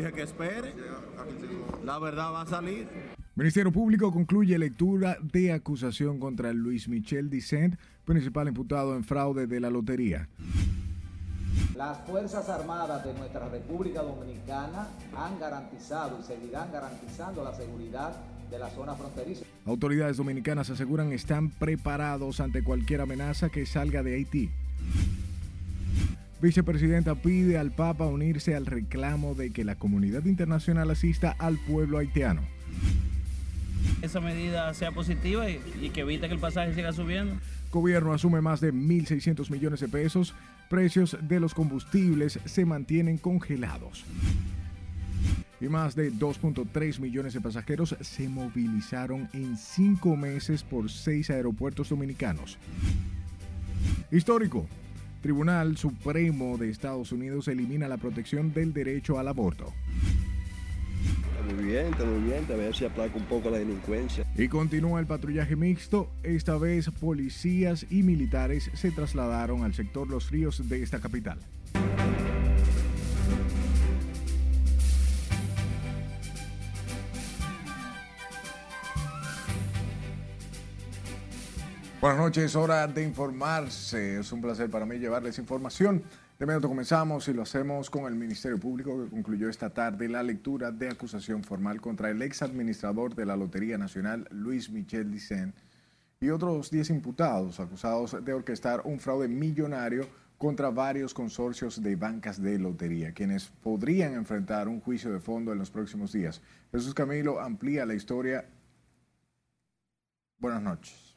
dije que espere. La verdad va a salir. Ministerio Público concluye lectura de acusación contra Luis Michel Dicent, principal imputado en fraude de la lotería. Las Fuerzas Armadas de nuestra República Dominicana han garantizado y seguirán garantizando la seguridad de la zona fronteriza. Autoridades dominicanas aseguran están preparados ante cualquier amenaza que salga de Haití. Vicepresidenta pide al Papa unirse al reclamo de que la comunidad internacional asista al pueblo haitiano. Esa medida sea positiva y, y que evite que el pasaje siga subiendo. Gobierno asume más de 1.600 millones de pesos. Precios de los combustibles se mantienen congelados. Y más de 2.3 millones de pasajeros se movilizaron en cinco meses por seis aeropuertos dominicanos. Histórico. Tribunal Supremo de Estados Unidos elimina la protección del derecho al aborto. Está muy bien, está muy bien, a ver si aplaca un poco la delincuencia. Y continúa el patrullaje mixto. Esta vez policías y militares se trasladaron al sector Los Ríos de esta capital. Buenas noches, hora de informarse. Es un placer para mí llevarles información. De inmediato comenzamos y lo hacemos con el Ministerio Público que concluyó esta tarde la lectura de acusación formal contra el ex administrador de la Lotería Nacional, Luis Michel Dicen, y otros 10 imputados acusados de orquestar un fraude millonario contra varios consorcios de bancas de lotería, quienes podrían enfrentar un juicio de fondo en los próximos días. Jesús Camilo amplía la historia. Buenas noches.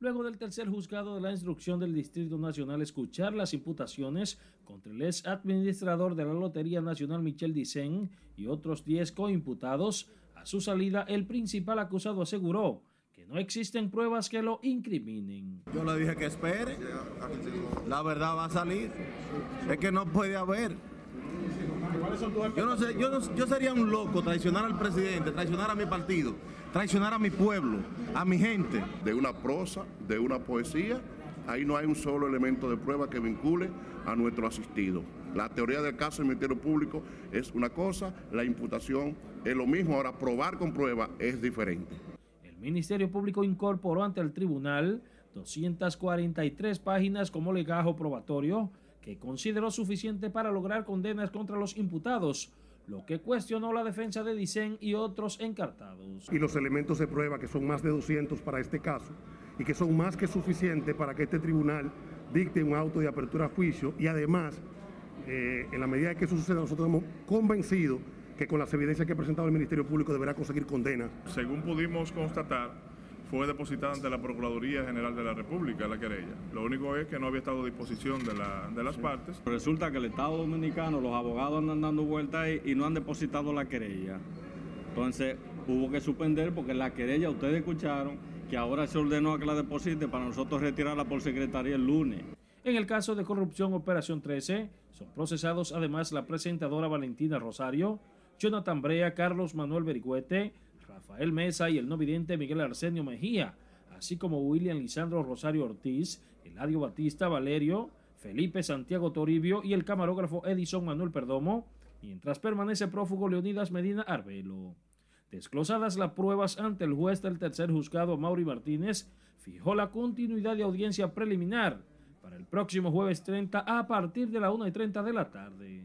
Luego del tercer juzgado de la instrucción del Distrito Nacional escuchar las imputaciones contra el ex administrador de la Lotería Nacional Michel Dicen y otros 10 coimputados, a su salida el principal acusado aseguró que no existen pruebas que lo incriminen. Yo le dije que espere. La verdad va a salir. Es que no puede haber. Yo no sé, yo, no- yo sería un loco traicionar al presidente, traicionar a mi partido, traicionar a mi pueblo, a mi gente. de una prosa, de una poesía, ahí no hay un solo elemento de prueba que vincule a nuestro asistido. La teoría del caso del Ministerio Público es una cosa, la imputación es lo mismo, ahora probar con prueba es diferente. El Ministerio Público incorporó ante el tribunal 243 páginas como legajo probatorio que consideró suficiente para lograr condenas contra los imputados, lo que cuestionó la defensa de Dicen y otros encartados. y los elementos de prueba, que son más de 200 para este caso, y que son más que suficientes para que este tribunal dicte un auto de apertura a juicio y además, eh, en la medida que eso suceda, nosotros hemos convencido que con las evidencias que ha presentado el Ministerio Público deberá conseguir condena. Según pudimos constatar, fue depositada ante la Procuraduría General de la República la querella. Lo único es que no había estado a disposición de, la- de las partes. Resulta que el Estado Dominicano, los abogados andan dando vueltas ahí y no han depositado la querella. Entonces hubo que suspender porque la querella, ustedes escucharon, que ahora se ordenó a que la deposite para nosotros retirarla por secretaría el lunes. En el caso de corrupción Operación 13, son procesados además la presentadora Valentina Rosario, Jonathan Brea, Carlos Manuel Berigüete, Rafael Mesa y el no vidente Miguel Arsenio Mejía, así como William Lisandro Rosario Ortiz, Eladio Batista Valerio, Felipe Santiago Toribio y el camarógrafo Edison Manuel Perdomo, mientras permanece prófugo Leonidas Medina Arbelo. Desglosadas las pruebas ante el juez del tercer juzgado Mauri Martínez, fijó la continuidad de audiencia preliminar para el próximo jueves 30 a partir de la 1 y 30 de la tarde.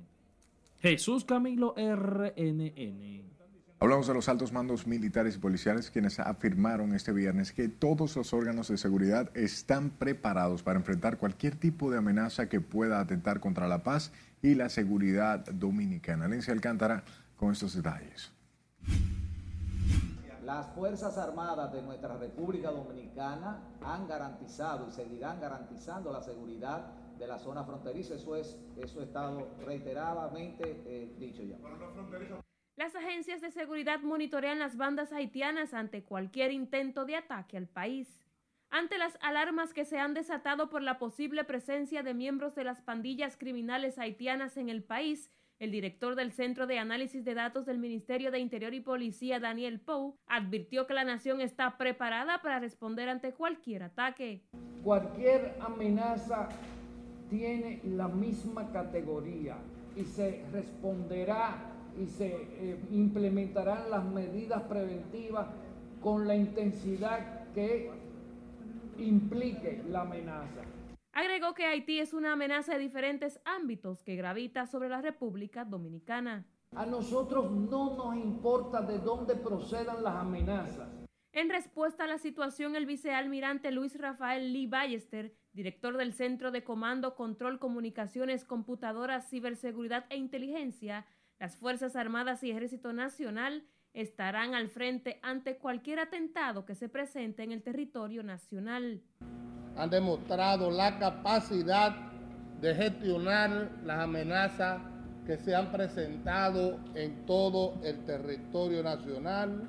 Jesús Camilo RNN. Hablamos de los altos mandos militares y policiales quienes afirmaron este viernes que todos los órganos de seguridad están preparados para enfrentar cualquier tipo de amenaza que pueda atentar contra la paz y la seguridad dominicana. Alicia Alcántara con estos detalles. Las Fuerzas Armadas de nuestra República Dominicana han garantizado y seguirán garantizando la seguridad de la zona fronteriza. Eso es, eso ha estado reiteradamente eh, dicho ya. Las agencias de seguridad monitorean las bandas haitianas ante cualquier intento de ataque al país. Ante las alarmas que se han desatado por la posible presencia de miembros de las pandillas criminales haitianas en el país, El director del Centro de Análisis de Datos del Ministerio de Interior y Policía, Daniel Pou, advirtió que la nación está preparada para responder ante cualquier ataque. Cualquier amenaza tiene la misma categoría y se responderá y se eh, implementarán las medidas preventivas con la intensidad que implique la amenaza. Agregó que Haití es una amenaza de diferentes ámbitos que gravita sobre la República Dominicana. A nosotros no nos importa de dónde procedan las amenazas. En respuesta a la situación, el vicealmirante Luis Rafael Lee Ballester, director del Centro de Comando, Control, Comunicaciones, Computadoras, Ciberseguridad e Inteligencia, las Fuerzas Armadas y Ejército Nacional estarán al frente ante cualquier atentado que se presente en el territorio nacional. Han demostrado la capacidad de gestionar las amenazas que se han presentado en todo el territorio nacional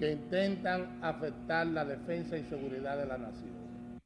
que intentan afectar la defensa y seguridad de la nación.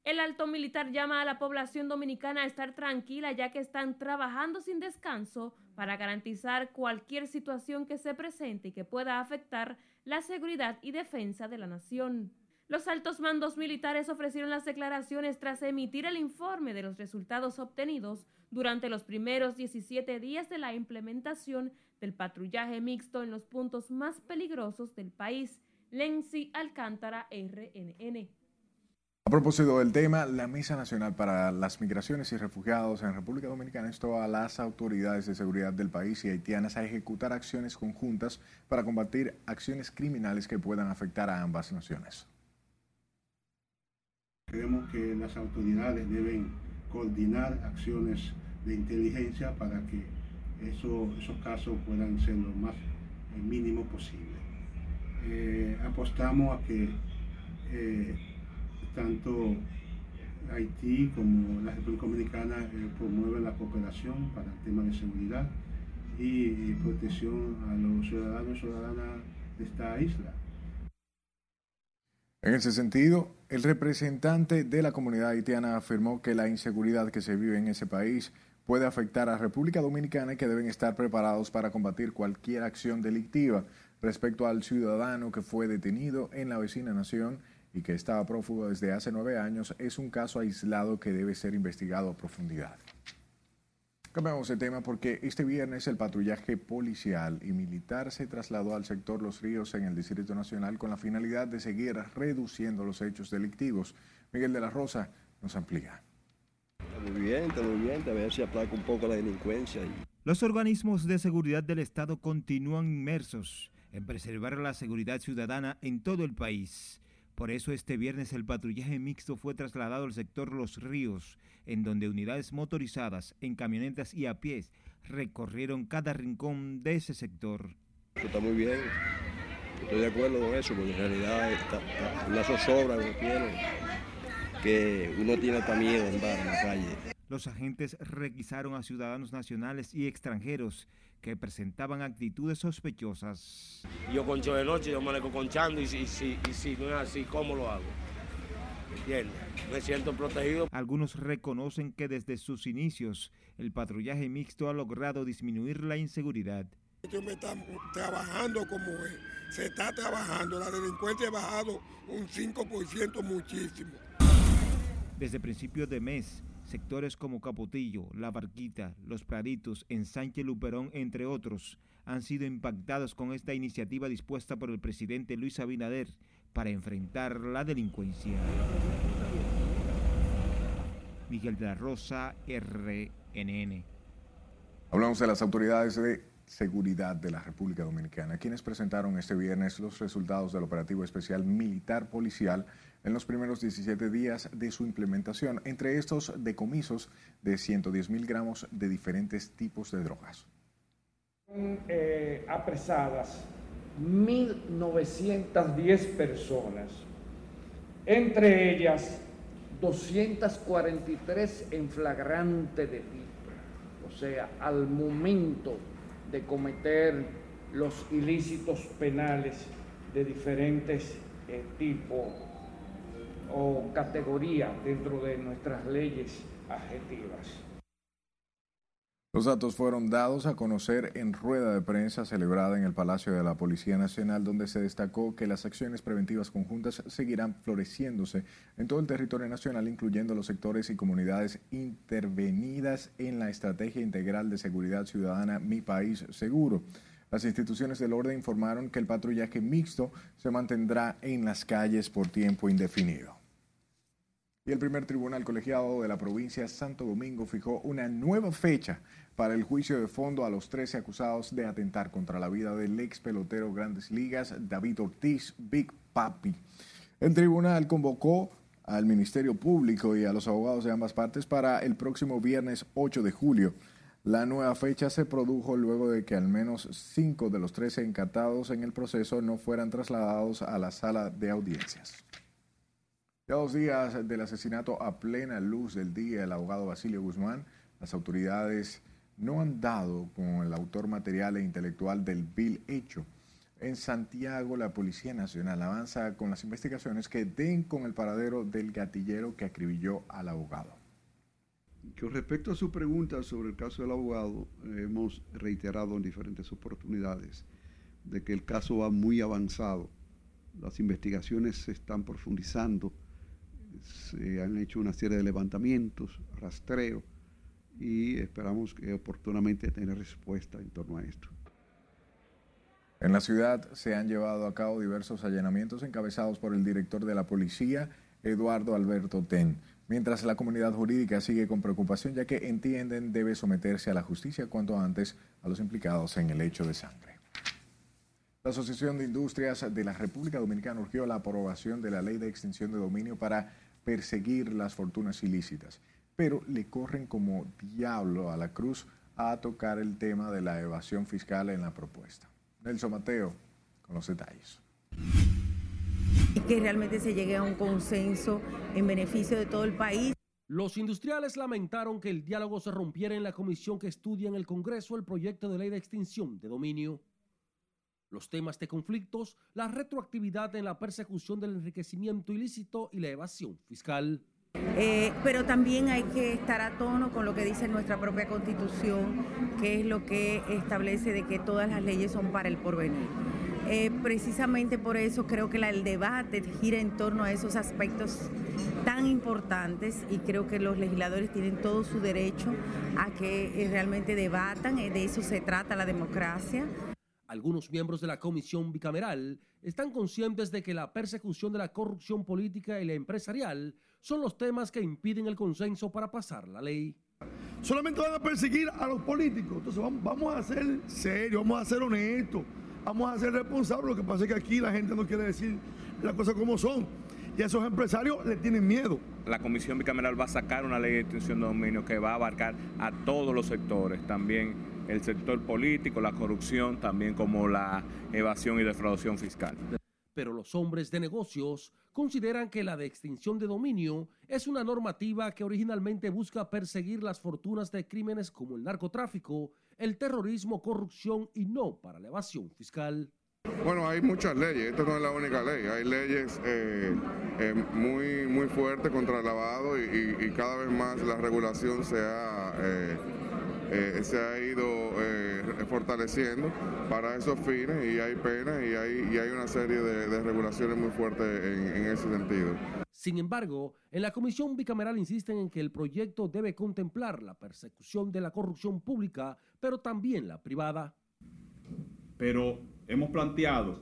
El alto militar llama a la población dominicana a estar tranquila ya que están trabajando sin descanso para garantizar cualquier situación que se presente y que pueda afectar la seguridad y defensa de la nación. Los altos mandos militares ofrecieron las declaraciones tras emitir el informe de los resultados obtenidos durante los primeros 17 días de la implementación del patrullaje mixto en los puntos más peligrosos del país. Lenzi Alcántara, RNN. A propósito del tema, la Mesa Nacional para las Migraciones y Refugiados en República Dominicana instó a las autoridades de seguridad del país y haitianas a ejecutar acciones conjuntas para combatir acciones criminales que puedan afectar a ambas naciones. Creemos que las autoridades deben coordinar acciones de inteligencia para que esos casos puedan ser lo más eh, mínimo posible. Eh, apostamos a que eh, tanto Haití como la República Dominicana eh, promueven la cooperación para el tema de seguridad y, protección a los ciudadanos y ciudadanas de esta isla. En ese sentido, el representante de la comunidad haitiana afirmó que la inseguridad que se vive en ese país puede afectar a República Dominicana y que deben estar preparados para combatir cualquier acción delictiva respecto al ciudadano que fue detenido en la vecina nación y que estaba prófugo desde hace nueve años, es un caso aislado que debe ser investigado a profundidad. Cambiamos de tema porque este viernes el patrullaje policial y militar se trasladó al sector Los Ríos en el Distrito Nacional con la finalidad de seguir reduciendo los hechos delictivos. Miguel de la Rosa nos amplía. Está muy bien, está muy bien, a ver si aplaca un poco la delincuencia. Los organismos de seguridad del Estado continúan inmersos en preservar la seguridad ciudadana en todo el país. Por eso este viernes el patrullaje mixto fue trasladado al sector Los Ríos, en donde unidades motorizadas en camionetas y a pies recorrieron cada rincón de ese sector. Eso está muy bien, estoy de acuerdo con eso, porque en realidad está, una zozobra que uno tiene hasta miedo andar en la calle. Los agentes requisaron a ciudadanos nacionales y extranjeros que presentaban actitudes sospechosas. Yo concho de noche, yo manejo conchando y si, y si no es así, ¿cómo lo hago? ¿Entiendes? Me siento protegido. Algunos reconocen que desde sus inicios el patrullaje mixto ha logrado disminuir la inseguridad. Yo me está trabajando como es. Se está trabajando. La delincuencia ha bajado un 5% muchísimo. Desde principios de mes, Sectores como Capotillo, La Barquita, Los Praditos, Ensanche Luperón, entre otros, han sido impactados con esta iniciativa dispuesta por el presidente Luis Abinader para enfrentar la delincuencia. Miguel de la Rosa, RNN. Hablamos de las autoridades de seguridad de la República Dominicana, quienes presentaron este viernes los resultados del operativo especial militar policial en los primeros 17 días de su implementación, entre estos decomisos de 110 mil gramos de diferentes tipos de drogas. Eh, apresadas 1.910 personas, entre ellas 243 en flagrante delito, o sea, al momento de cometer los ilícitos penales de diferentes eh, tipos o categoría dentro de nuestras leyes adjetivas. Los datos fueron dados a conocer en rueda de prensa celebrada en el Palacio de la Policía Nacional, donde se destacó que las acciones preventivas conjuntas seguirán floreciéndose en todo el territorio nacional, incluyendo los sectores y comunidades intervenidas en la Estrategia Integral de Seguridad Ciudadana Mi País Seguro. Las instituciones del orden informaron que el patrullaje mixto se mantendrá en las calles por tiempo indefinido. Y el primer tribunal colegiado de la provincia Santo Domingo fijó una nueva fecha para el juicio de fondo a los 13 acusados de atentar contra la vida del ex pelotero Grandes Ligas David Ortiz, Big Papi. El tribunal convocó al Ministerio Público y a los abogados de ambas partes para el próximo viernes 8 de julio. La nueva fecha se produjo luego de que al menos cinco de los 13 encartados en el proceso no fueran trasladados a la sala de audiencias. Ya dos días del asesinato a plena luz del día del abogado Basilio Guzmán, las autoridades no han dado con el autor material e intelectual del vil hecho. En Santiago, la Policía Nacional avanza con las investigaciones que den con el paradero del gatillero que acribilló al abogado. Con respecto a su pregunta sobre el caso del abogado, hemos reiterado en diferentes oportunidades de que el caso va muy avanzado. Las investigaciones se están profundizando, se han hecho una serie de levantamientos, rastreo, y esperamos que oportunamente tener respuesta en torno a esto. En la ciudad se han llevado a cabo diversos allanamientos encabezados por el director de la policía, Eduardo Alberto Ten, mientras la comunidad jurídica sigue con preocupación ya que entienden debe someterse a la justicia cuanto antes a los implicados en el hecho de sangre. La Asociación de Industrias de la República Dominicana urgió la aprobación de la ley de extinción de dominio para perseguir las fortunas ilícitas pero le corren como diablo a la cruz a tocar el tema de la evasión fiscal en la propuesta. Nelson Mateo, con los detalles. Y que realmente se llegue a un consenso en beneficio de todo el país. Los industriales lamentaron que el diálogo se rompiera en la comisión que estudia en el Congreso el proyecto de ley de extinción de dominio. Los temas de conflictos, la retroactividad en la persecución del enriquecimiento ilícito y la evasión fiscal. Eh, pero también hay que estar a tono con lo que dice nuestra propia constitución, que es lo que establece de que todas las leyes son para el porvenir. Eh, precisamente por eso creo que el debate gira en torno a esos aspectos tan importantes y creo que los legisladores tienen todo su derecho a que eh, realmente debatan, de eso se trata la democracia. Algunos miembros de la comisión bicameral están conscientes de que la persecución de la corrupción política y la empresarial son los temas que impiden el consenso para pasar la ley. Solamente van a perseguir a los políticos. Entonces vamos, a ser serios, vamos a ser honestos, vamos a ser responsables. Lo que pasa es que aquí la gente no quiere decir las cosas como son. Y a esos empresarios le tienen miedo. La Comisión Bicameral va a sacar una ley de extinción de dominio que va a abarcar a todos los sectores, también el sector político, la corrupción, también como la evasión y defraudación fiscal pero los hombres de negocios consideran que la de extinción de dominio es una normativa que originalmente busca perseguir las fortunas de crímenes como el narcotráfico, el terrorismo, corrupción y no para la evasión fiscal. Bueno, hay muchas leyes, esta no es la única ley, hay leyes eh, eh, muy, muy fuertes contra el lavado y, cada vez más la regulación se ha... Eh, eh, se ha ido eh, fortaleciendo para esos fines y hay penas y hay, y hay una serie de, regulaciones muy fuertes en, en, ese sentido. Sin embargo, en la comisión bicameral insisten en que el proyecto debe contemplar la persecución de la corrupción pública, pero también la privada. Pero hemos planteado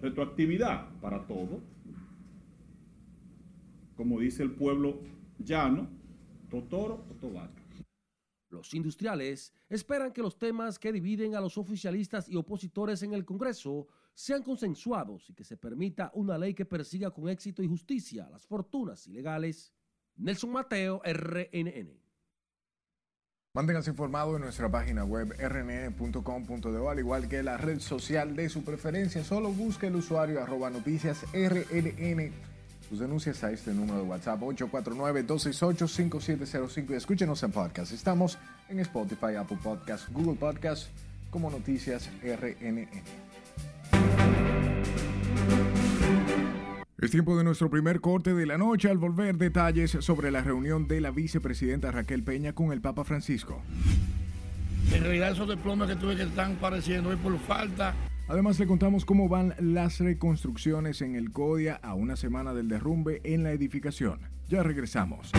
retroactividad para todo. Como dice el pueblo llano, totoro o tobaco. Los industriales esperan que los temas que dividen a los oficialistas y opositores en el Congreso sean consensuados y que se permita una ley que persiga con éxito y justicia las fortunas ilegales. Nelson Mateo, RNN. Manténganse informados en nuestra página web rnn.com.de, al igual que la red social de su preferencia. Solo busque el usuario arroba noticias rnn sus denuncias a este número de WhatsApp 849-268-5705 y escúchenos en podcast. Estamos en Spotify, Apple Podcast, Google Podcast como Noticias RNN. Es tiempo de nuestro primer corte de la noche al volver detalles sobre la reunión de la vicepresidenta Raquel Peña con el Papa Francisco. En realidad esos desplomes que tuve que están pareciendo es por falta Además le contamos cómo van las reconstrucciones en el CODIA a una semana del derrumbe en la edificación. Ya regresamos.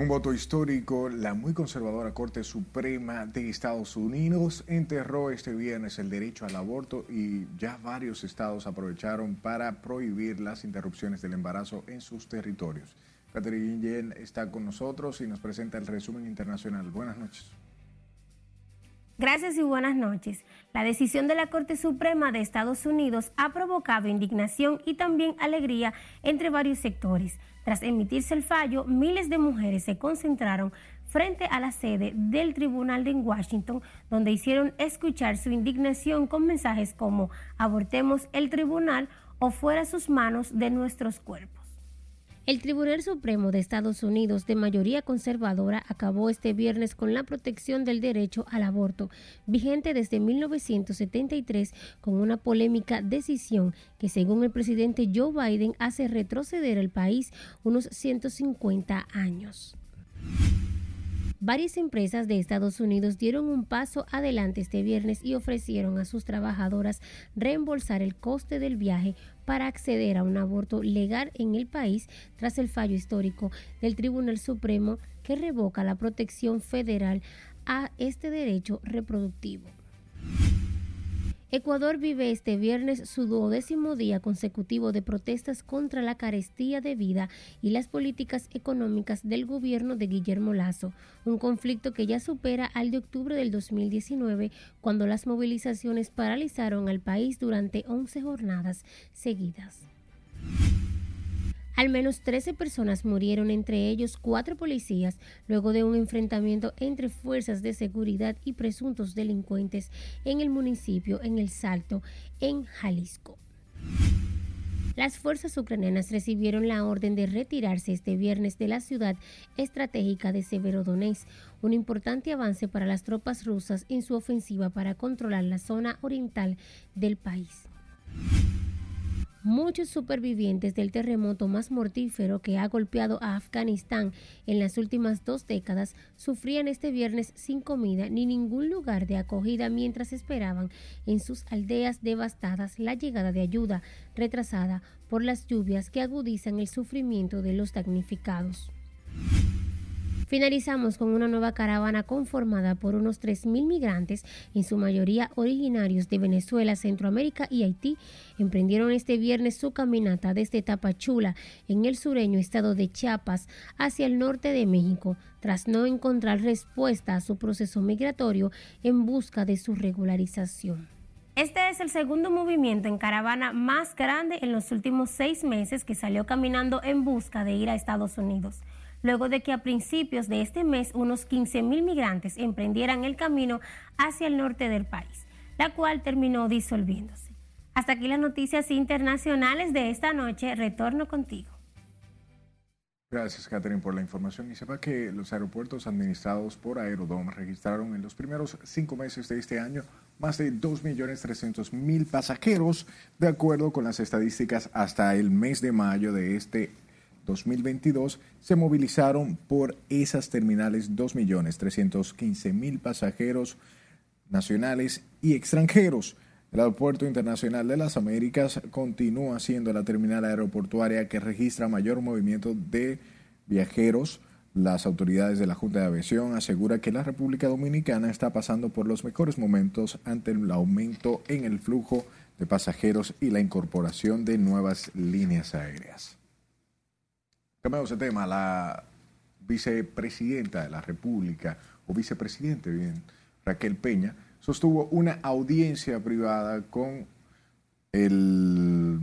Un voto histórico, la muy conservadora Corte Suprema de Estados Unidos enterró este viernes el derecho al aborto y ya varios estados aprovecharon para prohibir las interrupciones del embarazo en sus territorios. Catherine Yen está con nosotros y nos presenta el resumen internacional. Buenas noches. Gracias y buenas noches. La decisión de la Corte Suprema de Estados Unidos ha provocado indignación y también alegría entre varios sectores. Tras emitirse el fallo, miles de mujeres se concentraron frente a la sede del tribunal de Washington, donde hicieron escuchar su indignación con mensajes como abortemos el tribunal o fuera sus manos de nuestros cuerpos. El Tribunal Supremo de Estados Unidos, de mayoría conservadora, acabó este viernes con la protección del derecho al aborto, vigente desde 1973, con una polémica decisión que, según el presidente Joe Biden, hace retroceder el país unos 150 años. Varias empresas de Estados Unidos dieron un paso adelante este viernes y ofrecieron a sus trabajadoras reembolsar el coste del viaje para acceder a un aborto legal en el país tras el fallo histórico del Tribunal Supremo que revoca la protección federal a este derecho reproductivo. Ecuador vive este viernes su duodécimo día consecutivo de protestas contra la carestía de vida y las políticas económicas del gobierno de Guillermo Lazo, un conflicto que ya supera al de octubre del 2019, cuando las movilizaciones paralizaron al país durante 11 jornadas seguidas. Al menos 13 personas murieron, entre ellos cuatro policías, luego de un enfrentamiento entre fuerzas de seguridad y presuntos delincuentes en el municipio en El Salto, en Jalisco. Las fuerzas ucranianas recibieron la orden de retirarse este viernes de la ciudad estratégica de Severodonetsk, un importante avance para las tropas rusas en su ofensiva para controlar la zona oriental del país. Muchos supervivientes del terremoto más mortífero que ha golpeado a Afganistán en las últimas dos décadas sufrían este viernes sin comida ni ningún lugar de acogida mientras esperaban en sus aldeas devastadas la llegada de ayuda retrasada por las lluvias que agudizan el sufrimiento de los damnificados. Finalizamos con una nueva caravana conformada por unos 3.000 migrantes, en su mayoría originarios de Venezuela, Centroamérica y Haití. Emprendieron este viernes su caminata desde Tapachula, en el sureño estado de Chiapas, hacia el norte de México, tras no encontrar respuesta a su proceso migratorio en busca de su regularización. Este es el segundo movimiento en caravana más grande en los últimos seis meses que salió caminando en busca de ir a Estados Unidos luego de que a principios de este mes unos 15.000 migrantes emprendieran el camino hacia el norte del país, la cual terminó disolviéndose. Hasta aquí las noticias internacionales de esta noche. Retorno contigo. Gracias, Catherine, por la información. Y sepa que los aeropuertos administrados por Aerodom registraron en los primeros cinco meses de este año más de 2.300.000 pasajeros, de acuerdo con las estadísticas hasta el mes de mayo de este 2022 se movilizaron por esas terminales 2.315.000 pasajeros nacionales y extranjeros. El Aeropuerto Internacional de las Américas continúa siendo la terminal aeroportuaria que registra mayor movimiento de viajeros. Las autoridades de la Junta de Aviación aseguran que la República Dominicana está pasando por los mejores momentos ante el aumento en el flujo de pasajeros y la incorporación de nuevas líneas aéreas. Cambiamos de tema, la vicepresidenta de la República, o vicepresidente, bien, Raquel Peña, sostuvo una audiencia privada con el,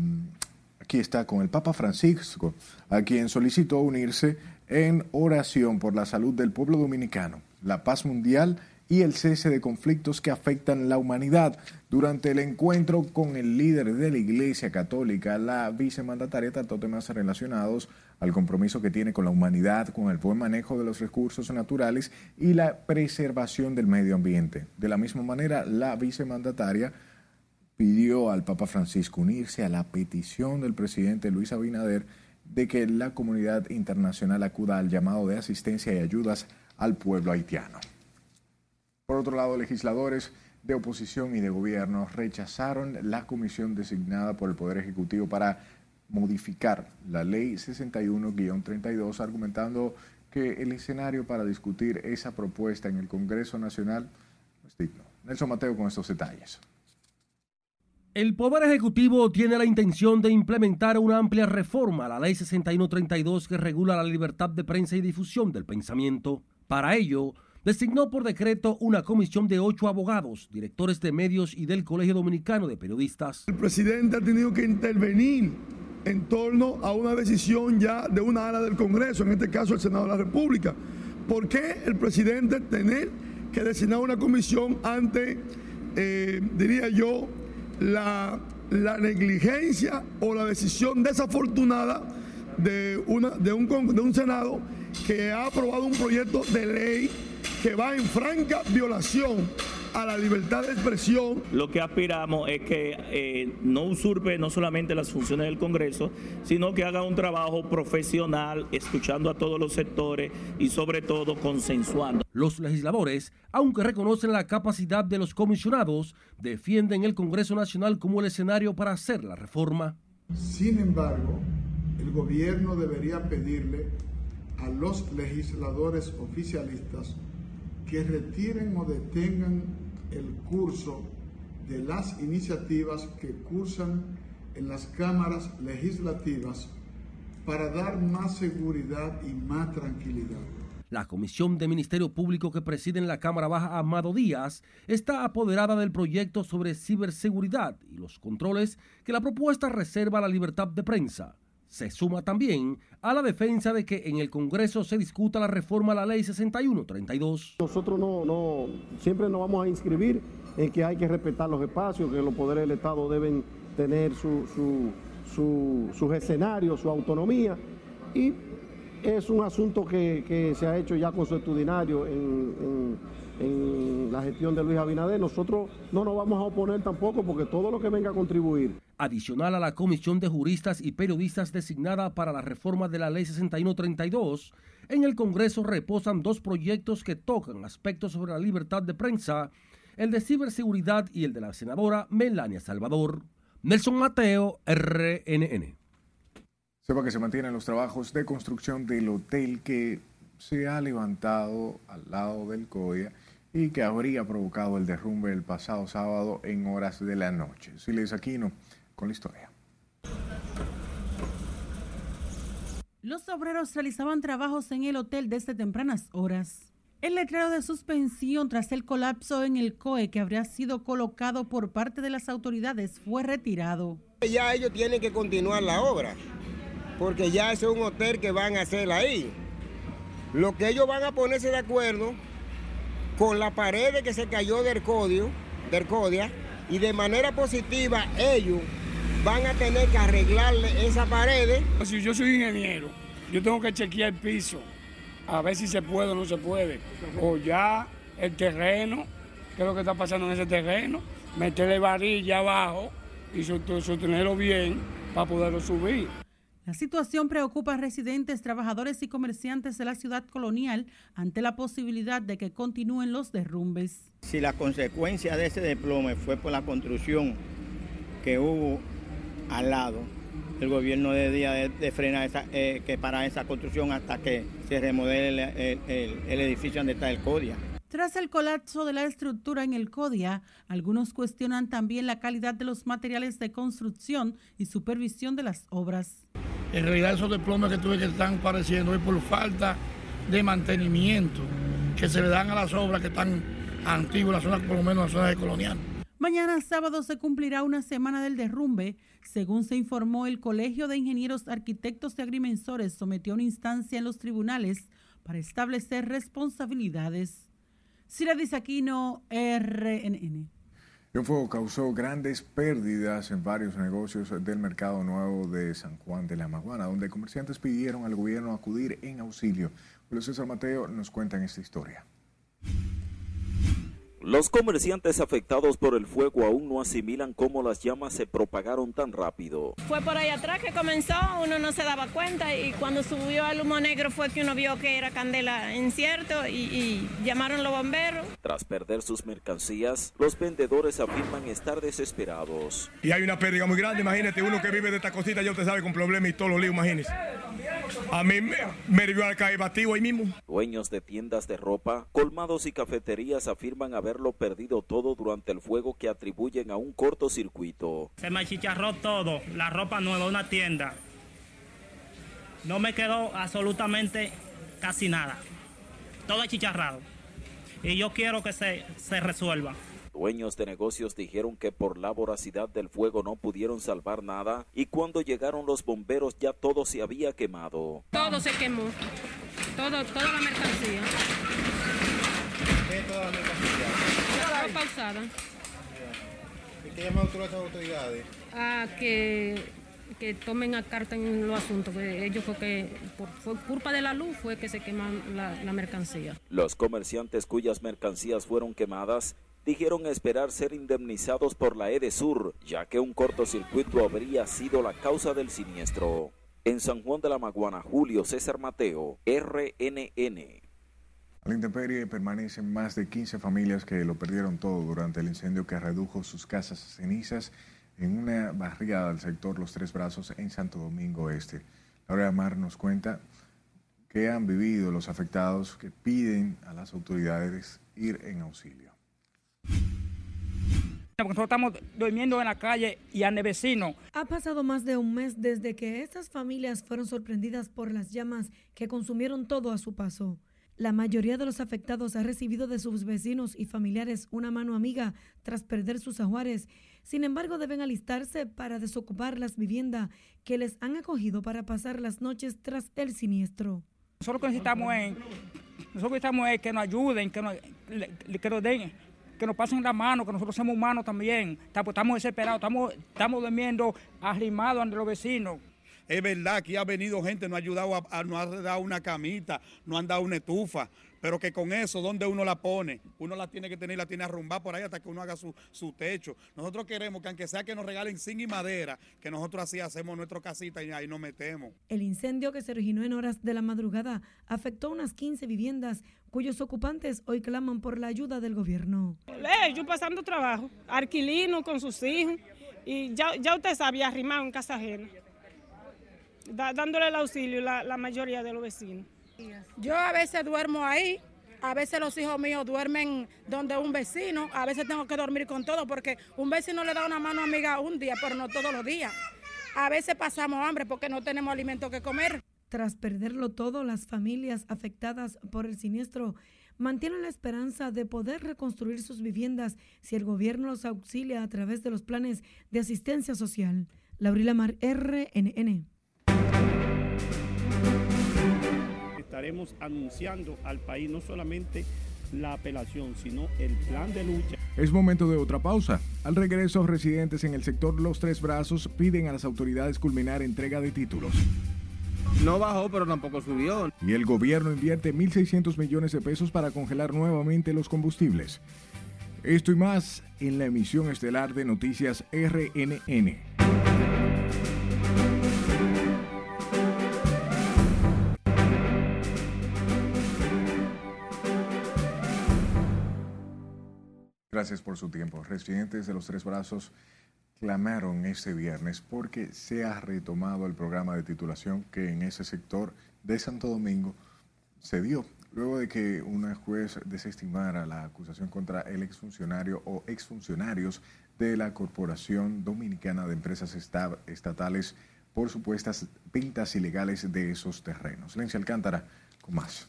aquí está, con el Papa Francisco, a quien solicitó unirse en oración por la salud del pueblo dominicano, la paz mundial el cese de conflictos que afectan la humanidad. Durante el encuentro con el líder de la Iglesia Católica, la vicemandataria trató temas relacionados al compromiso que tiene con la humanidad, con el buen manejo de los recursos naturales y la preservación del medio ambiente. De la misma manera, la vicemandataria pidió al Papa Francisco unirse a la petición del presidente Luis Abinader de que la comunidad internacional acuda al llamado de asistencia y ayudas al pueblo haitiano. Por otro lado, legisladores de oposición y de gobierno rechazaron la comisión designada por el Poder Ejecutivo para modificar la ley 61-32, argumentando que el escenario para discutir esa propuesta en el Congreso Nacional no es digno. Nelson Mateo con estos detalles. El Poder Ejecutivo tiene la intención de implementar una amplia reforma a la Ley 6132 que regula la libertad de prensa y difusión del pensamiento. Para ello, designó por decreto una comisión de ocho abogados, directores de medios y del Colegio Dominicano de Periodistas. El presidente ha tenido que intervenir en torno a una decisión ya de una ala del Congreso, en este caso el Senado de la República. ¿Por qué el presidente tener que designar una comisión ante, eh, diría yo, la, negligencia o la decisión desafortunada de, una, de, un, de un Senado que ha aprobado un proyecto de ley que va en franca violación a la libertad de expresión. Lo que aspiramos es que eh, no usurpe no solamente las funciones del Congreso, sino que haga un trabajo profesional, escuchando a todos los sectores y sobre todo consensuando. Los legisladores, aunque reconocen la capacidad de los comisionados, defienden el Congreso Nacional como el escenario para hacer la reforma. Sin embargo, el gobierno debería pedirle a los legisladores oficialistas que retiren o detengan el curso de las iniciativas que cursan en las cámaras legislativas para dar más seguridad y más tranquilidad. La Comisión de Ministerio Público que preside en la Cámara Baja Amado Díaz está apoderada del proyecto sobre ciberseguridad y los controles que la propuesta reserva a la libertad de prensa se suma también a la defensa de que en el Congreso se discuta la reforma a la ley 6132. Nosotros no, no, siempre nos vamos a inscribir en que hay que respetar los espacios, que los poderes del Estado deben tener su, su, sus escenarios, su autonomía y es un asunto que, se ha hecho ya consuetudinario en, en la gestión de Luis Abinader. Nosotros no nos vamos a oponer tampoco porque todo lo que venga a contribuir adicional a la comisión de juristas y periodistas designada para la reforma de la ley 6132, en el Congreso reposan dos proyectos que tocan aspectos sobre la libertad de prensa, el de ciberseguridad y el de la senadora Melania Salvador. Nelson Mateo, RNN. Sepa que se mantienen los trabajos de construcción del hotel que se ha levantado al lado del COIA y que habría provocado el derrumbe el pasado sábado en horas de la noche. Siles Aquino con la historia. Los obreros realizaban trabajos en el hotel desde tempranas horas. El letrero de suspensión tras el colapso en el COE que habría sido colocado por parte de las autoridades fue retirado. Ya ellos tienen que continuar la obra, porque ya es un hotel que van a hacer ahí. Lo que ellos van a ponerse de acuerdo con la pared que se cayó del codio, del CODIA, y de manera positiva ellos van a tener que arreglarle esa pared. Si yo soy ingeniero, yo tengo que chequear el piso, a ver si se puede o no se puede. O ya el terreno, qué es lo que está pasando en ese terreno, meterle varilla abajo y sostenerlo bien para poderlo subir. La situación preocupa a residentes, trabajadores y comerciantes de la ciudad colonial ante la posibilidad de que continúen los derrumbes. Si la consecuencia de ese desplome fue por la construcción que hubo al lado. El gobierno debía de, de frenar esa, eh, que para esa construcción hasta que se remodele el, edificio donde está el CODIA. Tras el colapso de la estructura en el CODIA, algunos cuestionan también la calidad de los materiales de construcción y supervisión de las obras. En realidad esos desplomes que tuve que están pareciendo es por falta de mantenimiento que se le dan a las obras que están antiguas, las zonas, por lo menos las zonas de colonial. Mañana sábado se cumplirá una semana del derrumbe. Según se informó, el Colegio de Ingenieros, Arquitectos y Agrimensores sometió una instancia en los tribunales para establecer responsabilidades. Sila Aquino, RNN. El fuego causó grandes pérdidas en varios negocios del mercado nuevo de San Juan de la Maguana, donde comerciantes pidieron al gobierno acudir en auxilio. Julio César Mateo nos cuenta en esta historia. Los comerciantes afectados por el fuego aún no asimilan cómo las llamas se propagaron tan rápido. Fue por ahí atrás que comenzó, uno no se daba cuenta y cuando subió el humo negro fue que uno vio que era candela incierto y, y llamaron los bomberos. Tras perder sus mercancías, los vendedores afirman estar desesperados. Y hay una pérdida muy grande, imagínate, uno que vive de esta cosita ya usted sabe con problemas y todos los líos, imagínese. A mí me, me dio al batido ahí mismo. Dueños de tiendas de ropa, colmados y cafeterías afirman haberlo perdido todo durante el fuego que atribuyen a un cortocircuito. Se me chicharró todo, la ropa nueva, una tienda. No me quedó absolutamente casi nada. Todo chicharrado. Y yo quiero que se, se resuelva. Dueños de negocios dijeron que por la voracidad del fuego no pudieron salvar nada y cuando llegaron los bomberos ya todo se había quemado. Todo se quemó, todo, toda la mercancía. ¿Qué toda la mercancía? La ropa usada. ¿Y qué llaman a las autoridades? A que, que tomen a carta en los asuntos. ellos fue que por, culpa de la luz fue que se queman la, la mercancía. Los comerciantes cuyas mercancías fueron quemadas dijeron esperar ser indemnizados por la EDESUR, ya que un cortocircuito habría sido la causa del siniestro. En San Juan de la Maguana, Julio César Mateo, RNN. A la intemperie permanecen más de 15 familias que lo perdieron todo durante el incendio que redujo sus casas a cenizas en una barriada del sector Los Tres Brazos en Santo Domingo Este. Laura Mar nos cuenta qué han vivido los afectados que piden a las autoridades ir en auxilio. Nosotros estamos durmiendo en la calle y a vecino. Ha pasado más de un mes desde que estas familias fueron sorprendidas por las llamas que consumieron todo a su paso. La mayoría de los afectados ha recibido de sus vecinos y familiares una mano amiga tras perder sus ajuares. Sin embargo, deben alistarse para desocupar las viviendas que les han acogido para pasar las noches tras el siniestro. Nosotros necesitamos es, nosotros necesitamos es que nos ayuden, que nos, que nos den que nos pasen la mano, que nosotros somos humanos también. Estamos desesperados, estamos, estamos durmiendo arrimados ante los vecinos. Es verdad que ha venido gente, nos ha ayudado, a, nos ha dado una camita, nos han dado una estufa, pero que con eso, ¿dónde uno la pone? Uno la tiene que tener, la tiene arrumbada por ahí hasta que uno haga su, su, techo. Nosotros queremos que aunque sea que nos regalen zinc y madera, que nosotros así hacemos nuestra casita y ahí nos metemos. El incendio que se originó en horas de la madrugada afectó unas 15 viviendas cuyos ocupantes hoy claman por la ayuda del gobierno. Eh, yo pasando trabajo, alquilino con sus hijos, y ya, ya usted sabía arrimado en casa ajena, dándole el auxilio la, la mayoría de los vecinos. Yo a veces duermo ahí, a veces los hijos míos duermen donde un vecino, a veces tengo que dormir con todo porque un vecino le da una mano amiga un día, pero no todos los días. A veces pasamos hambre porque no tenemos alimento que comer. Tras perderlo todo, las familias afectadas por el siniestro mantienen la esperanza de poder reconstruir sus viviendas si el gobierno los auxilia a través de los planes de asistencia social. Laurila Mar, RNN. Estaremos anunciando al país no solamente la apelación, sino el plan de lucha. Es momento de otra pausa. Al regreso, residentes en el sector Los Tres Brazos piden a las autoridades culminar entrega de títulos. No bajó, pero tampoco subió. Y el gobierno invierte 1.600 millones de pesos para congelar nuevamente los combustibles. Esto y más en la emisión estelar de Noticias RNN. Gracias por su tiempo. Residentes de los Tres Brazos clamaron este viernes porque se ha retomado el programa de titulación que en ese sector de Santo Domingo se dio luego de que una juez desestimara la acusación contra el exfuncionario o exfuncionarios de la Corporación Dominicana de Empresas Estatales por supuestas ventas ilegales de esos terrenos. Lencia Alcántara, con más.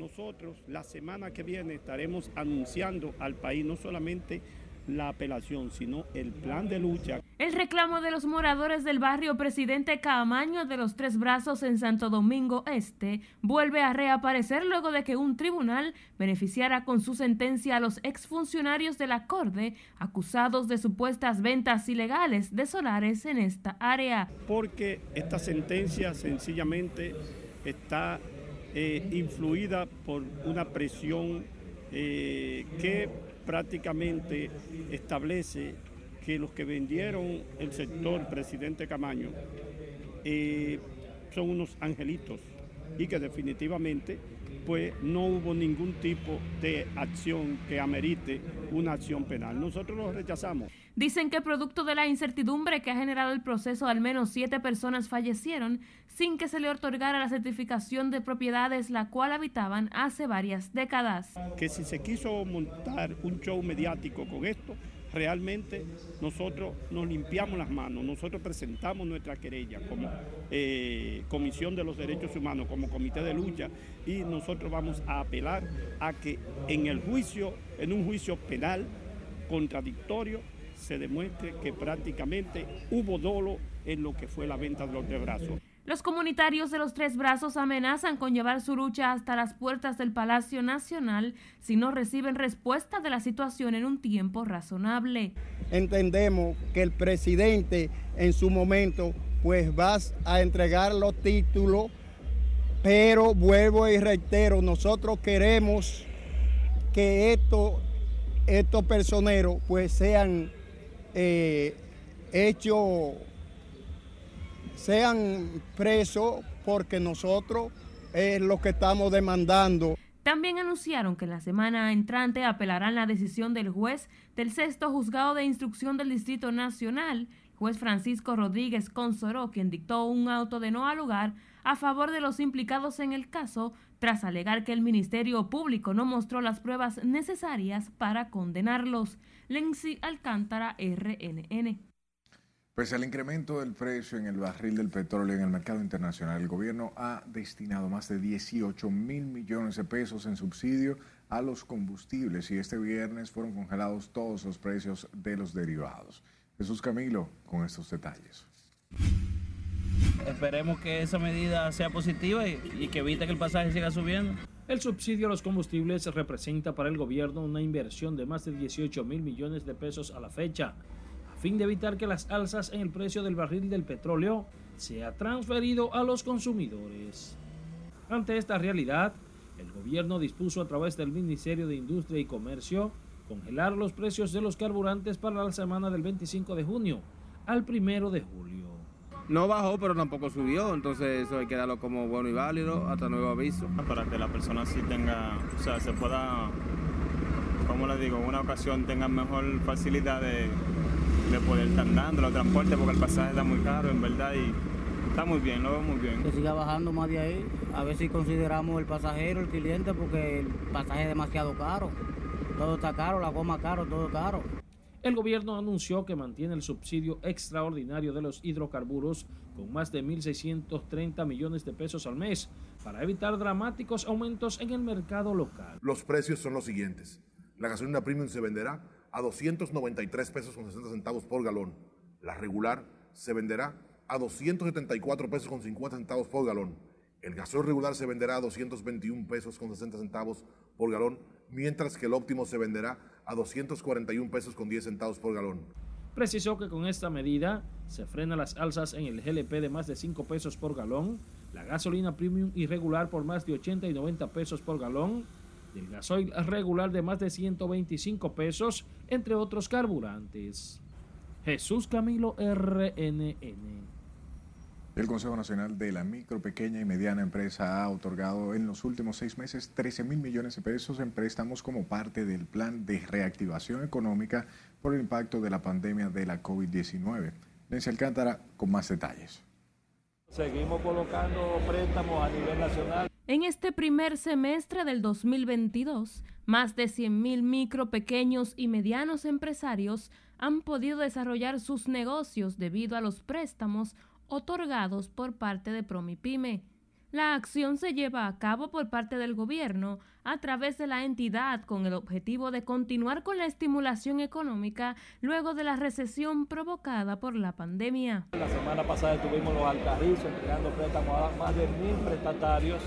Nosotros la semana que viene estaremos anunciando al país no solamente la apelación, sino el plan de lucha. El reclamo de los moradores del barrio Presidente Caamaño de los Tres Brazos en Santo Domingo Este vuelve a reaparecer luego de que un tribunal beneficiara con su sentencia a los exfuncionarios del acorde acusados de supuestas ventas ilegales de solares en esta área. Porque esta sentencia sencillamente está eh, influida por una presión eh, que prácticamente establece que los que vendieron el sector presidente Camaño eh, son unos angelitos y que definitivamente pues no hubo ningún tipo de acción que amerite una acción penal. Nosotros lo rechazamos. Dicen que producto de la incertidumbre que ha generado el proceso, al menos siete personas fallecieron sin que se le otorgara la certificación de propiedades la cual habitaban hace varias décadas. Que si se quiso montar un show mediático con esto, realmente nosotros nos limpiamos las manos, nosotros presentamos nuestra querella como eh, Comisión de los Derechos Humanos, como Comité de Lucha, y nosotros vamos a apelar a que en el juicio, en un juicio penal contradictorio, se demuestre que prácticamente hubo dolo en lo que fue la venta de los tres brazos. Los comunitarios de los Tres Brazos amenazan con llevar su lucha hasta las puertas del Palacio Nacional si no reciben respuesta de la situación en un tiempo razonable. Entendemos que el presidente en su momento pues va a entregar los títulos, pero vuelvo y reitero, nosotros queremos que estos, estos personeros pues sean eh, sean presos porque nosotros es lo que estamos demandando. También anunciaron que la semana entrante apelarán la decisión del juez del sexto juzgado de instrucción del Distrito Nacional, juez Francisco Rodríguez Consoró, quien dictó un auto de no al lugar a favor de los implicados en el caso, tras alegar que el Ministerio Público no mostró las pruebas necesarias para condenarlos. Lenzi Alcántara, RNN. Pese al incremento del precio en el barril del petróleo en el mercado internacional, el gobierno ha destinado más de 18 mil millones de pesos en subsidio a los combustibles y este viernes fueron congelados todos los precios de los derivados. Jesús Camilo con estos detalles. Esperemos que esa medida sea positiva y, que evite que el pasaje siga subiendo. El subsidio a los combustibles representa para el gobierno una inversión de más de 18 mil millones de pesos a la fecha fin de evitar que las alzas en el precio del barril del petróleo sea transferido a los consumidores. Ante esta realidad, el gobierno dispuso a través del Ministerio de Industria y Comercio congelar los precios de los carburantes para la semana del 25 de junio al 1 de julio. No bajó, pero tampoco subió, entonces eso hay que darlo como bueno y válido hasta nuevo aviso. Para que la persona sí tenga, o sea, se pueda, como le digo, en una ocasión tenga mejor facilidad de de poder estar dando los transportes porque el pasaje está muy caro, en verdad, y está muy bien, lo veo muy bien. Que siga bajando más de ahí, a ver si consideramos el pasajero, el cliente, porque el pasaje es demasiado caro. Todo está caro, la goma caro, todo caro. El gobierno anunció que mantiene el subsidio extraordinario de los hidrocarburos con más de 1.630 millones de pesos al mes para evitar dramáticos aumentos en el mercado local. Los precios son los siguientes. La gasolina premium se venderá a 293 pesos con 60 centavos por galón. La regular se venderá a 274 pesos con 50 centavos por galón. El gasoil regular se venderá a 221 pesos con 60 centavos por galón, mientras que el óptimo se venderá a 241 pesos con 10 centavos por galón. Precisó que con esta medida se frenan las alzas en el GLP de más de 5 pesos por galón, la gasolina premium irregular por más de 80 y 90 pesos por galón, del gasoil regular de más de 125 pesos, entre otros carburantes. Jesús Camilo RNN. El Consejo Nacional de la Micro, Pequeña y Mediana Empresa ha otorgado en los últimos seis meses 13 mil millones de pesos en préstamos como parte del plan de reactivación económica por el impacto de la pandemia de la COVID-19. Nancy Alcántara con más detalles. Seguimos colocando préstamos a nivel nacional. En este primer semestre del 2022, más de 100.000 micro, pequeños y medianos empresarios han podido desarrollar sus negocios debido a los préstamos otorgados por parte de Promipyme. La acción se lleva a cabo por parte del gobierno a través de la entidad con el objetivo de continuar con la estimulación económica luego de la recesión provocada por la pandemia. La semana pasada estuvimos los alcarrizos entregando préstamos a más de mil prestatarios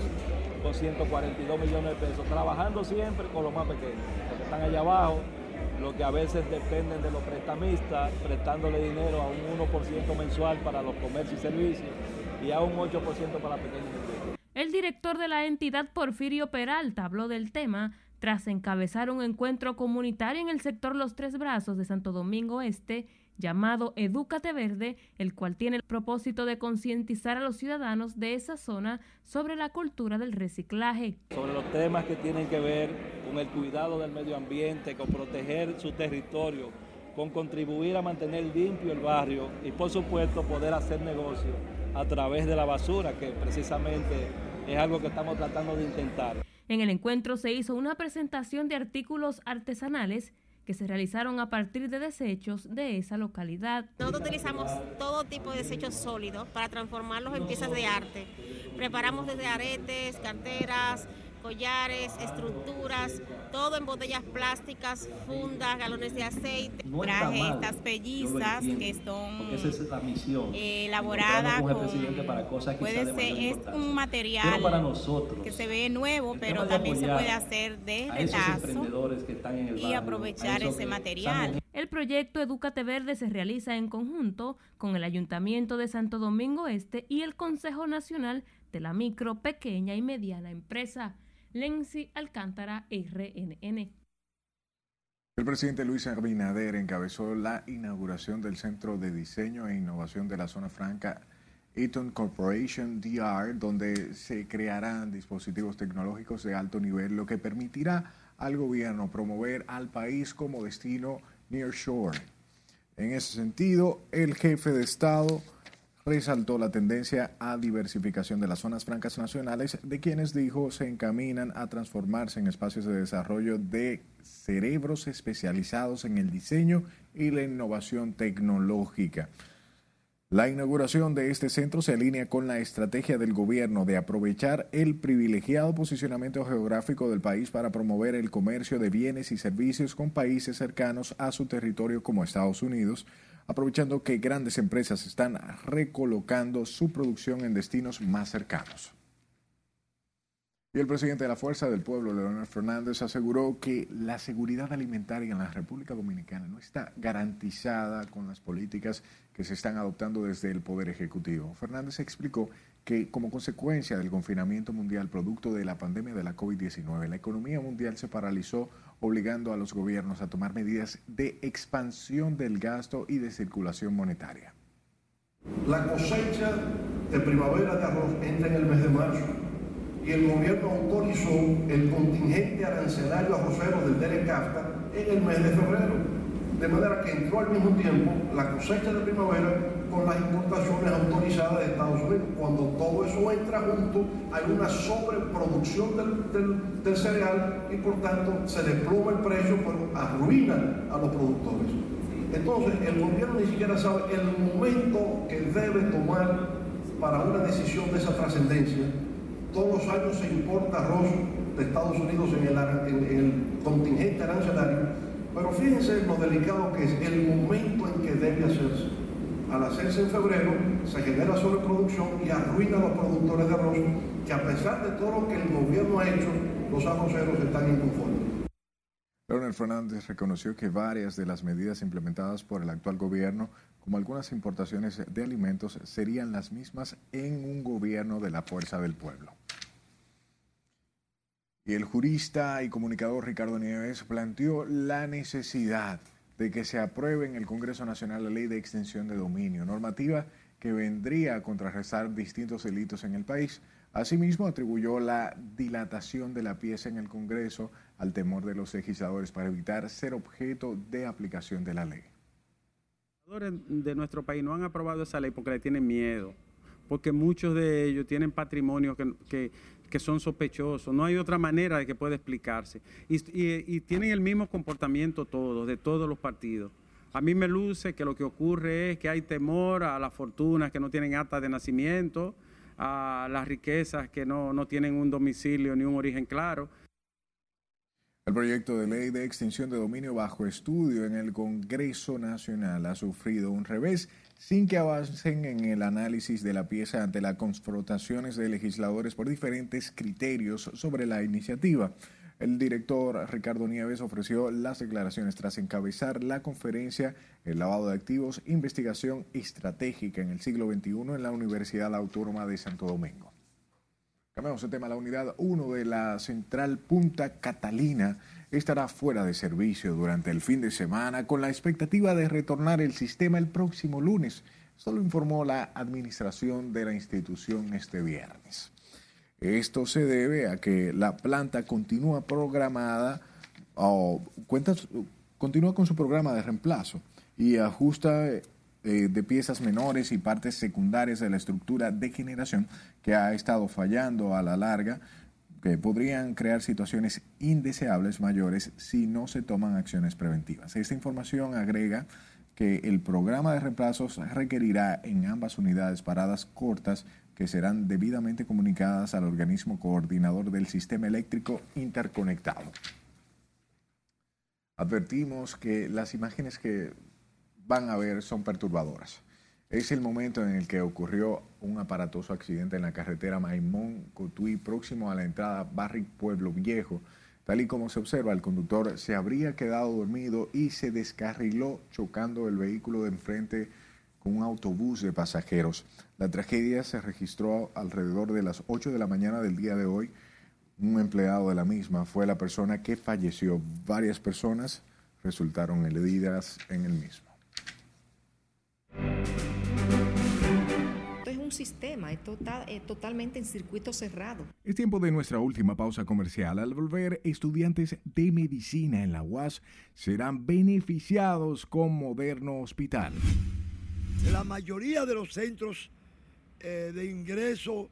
con 142 millones de pesos, trabajando siempre con los más pequeños, los que están allá abajo, los que a veces dependen de los prestamistas, prestándole dinero a un 1% mensual para los comercios y servicios y a un 8% para la pequeña el director de la entidad Porfirio Peralta habló del tema tras encabezar un encuentro comunitario en el sector Los Tres Brazos de Santo Domingo Este llamado Edúcate Verde, el cual tiene el propósito de concientizar a los ciudadanos de esa zona sobre la cultura del reciclaje. Sobre los temas que tienen que ver con el cuidado del medio ambiente, con proteger su territorio, con contribuir a mantener limpio el barrio y por supuesto poder hacer negocio a través de la basura, que precisamente es algo que estamos tratando de intentar. En el encuentro se hizo una presentación de artículos artesanales que se realizaron a partir de desechos de esa localidad. Nosotros utilizamos todo tipo de desechos sólidos para transformarlos en piezas de arte. Preparamos desde aretes, carteras, collares, estructuras, todo en botellas plásticas, fundas, galones de aceite. Traje estas pellizas que son esa es la misión. elaboradas con, para cosas puede ser es un material para nosotros, que se ve nuevo, pero también se puede hacer de retazo y aprovechar ese material. El proyecto Educate Verde se realiza en conjunto con el Ayuntamiento de Santo Domingo Este y el Consejo Nacional de la Micro, Pequeña y Mediana Empresa. Lenzi Alcántara, RNN. El presidente Luis Abinader encabezó la inauguración del Centro de Diseño e Innovación de la Zona Franca Eaton Corporation DR, donde se crearán dispositivos tecnológicos de alto nivel, lo que permitirá al gobierno promover al país como destino nearshore. En ese sentido, el jefe de Estado resaltó la tendencia a diversificación de las zonas francas nacionales, de quienes dijo se encaminan a transformarse en espacios de desarrollo de cerebros especializados en el diseño y la innovación tecnológica. La inauguración de este centro se alinea con la estrategia del gobierno de aprovechar el privilegiado posicionamiento geográfico del país para promover el comercio de bienes y servicios con países cercanos a su territorio como Estados Unidos, aprovechando que grandes empresas están recolocando su producción en destinos más cercanos. Y el presidente de la Fuerza del Pueblo, Leonel Fernández, aseguró que la seguridad alimentaria en la República Dominicana no está garantizada con las políticas que se están adoptando desde el Poder Ejecutivo. Fernández explicó que como consecuencia del confinamiento mundial producto de la pandemia de la COVID-19, la economía mundial se paralizó obligando a los gobiernos a tomar medidas de expansión del gasto y de circulación monetaria. La cosecha de primavera de arroz entra en el mes de marzo y el gobierno autorizó el contingente arancelario arrocero del DERECAFTA en el mes de febrero. De manera que entró al mismo tiempo la cosecha de primavera con las importaciones autorizadas de Estados Unidos. Cuando todo eso entra junto, hay una sobreproducción del, cereal y por tanto se desploma el precio, pero arruina a los productores. Entonces, el gobierno ni siquiera sabe el momento que debe tomar para una decisión de esa trascendencia todos los años se importa arroz de Estados Unidos en el, contingente arancelario, pero fíjense lo delicado que es el momento en que debe hacerse. Al hacerse en febrero, se genera sobreproducción y arruina a los productores de arroz, que a pesar de todo lo que el gobierno ha hecho, los arroceros están inconformes. Leonel Fernández reconoció que varias de las medidas implementadas por el actual gobierno, como algunas importaciones de alimentos, serían las mismas en un gobierno de la fuerza del pueblo. Y el jurista y comunicador Ricardo Nieves planteó la necesidad de que se apruebe en el Congreso Nacional la ley de extensión de dominio, normativa que vendría a contrarrestar distintos delitos en el país. Asimismo, atribuyó la dilatación de la pieza en el Congreso al temor de los legisladores para evitar ser objeto de aplicación de la ley. Los de nuestro país no han aprobado esa ley porque le tienen miedo, porque muchos de ellos tienen patrimonio que, que son sospechosos. No hay otra manera de que pueda explicarse. Y, tienen el mismo comportamiento todos, de todos los partidos. A mí me luce que lo que ocurre es que hay temor a las fortunas que no tienen acta de nacimiento, a las riquezas que no, tienen un domicilio ni un origen claro. El proyecto de ley de extinción de dominio bajo estudio en el Congreso Nacional ha sufrido un revés sin que avancen en el análisis de la pieza ante las confrontaciones de legisladores por diferentes criterios sobre la iniciativa. El director Ricardo Nieves ofreció las declaraciones tras encabezar la conferencia El lavado de activos, investigación estratégica en el siglo XXI en la Universidad Autónoma de Santo Domingo. Cambiamos el tema. La unidad 1 de la central Punta Catalina estará fuera de servicio durante el fin de semana con la expectativa de retornar el sistema el próximo lunes. Esto lo informó la administración de la institución este viernes. Esto se debe a que la planta continúa programada o cuenta, continúa con su programa de reemplazo y ajusta eh, de piezas menores y partes secundarias de la estructura de generación que ha estado fallando a la larga, que podrían crear situaciones indeseables mayores si no se toman acciones preventivas. Esta información agrega que el programa de reemplazos requerirá en ambas unidades paradas cortas que serán debidamente comunicadas al organismo coordinador del sistema eléctrico interconectado. Advertimos que las imágenes que van a ver son perturbadoras. Es el momento en el que ocurrió un aparatoso accidente en la carretera Maimón Cotuí, próximo a la entrada Barri Pueblo Viejo. Tal y como se observa, el conductor se habría quedado dormido y se descarriló chocando el vehículo de enfrente con un autobús de pasajeros. La tragedia se registró alrededor de las 8 de la mañana del día de hoy. Un empleado de la misma fue la persona que falleció. Varias personas resultaron heridas en el mismo. es un sistema, es, total, es totalmente en circuito cerrado. Es tiempo de nuestra última pausa comercial. Al volver, estudiantes de medicina en la UAS serán beneficiados con moderno hospital. La mayoría de los centros eh, de ingreso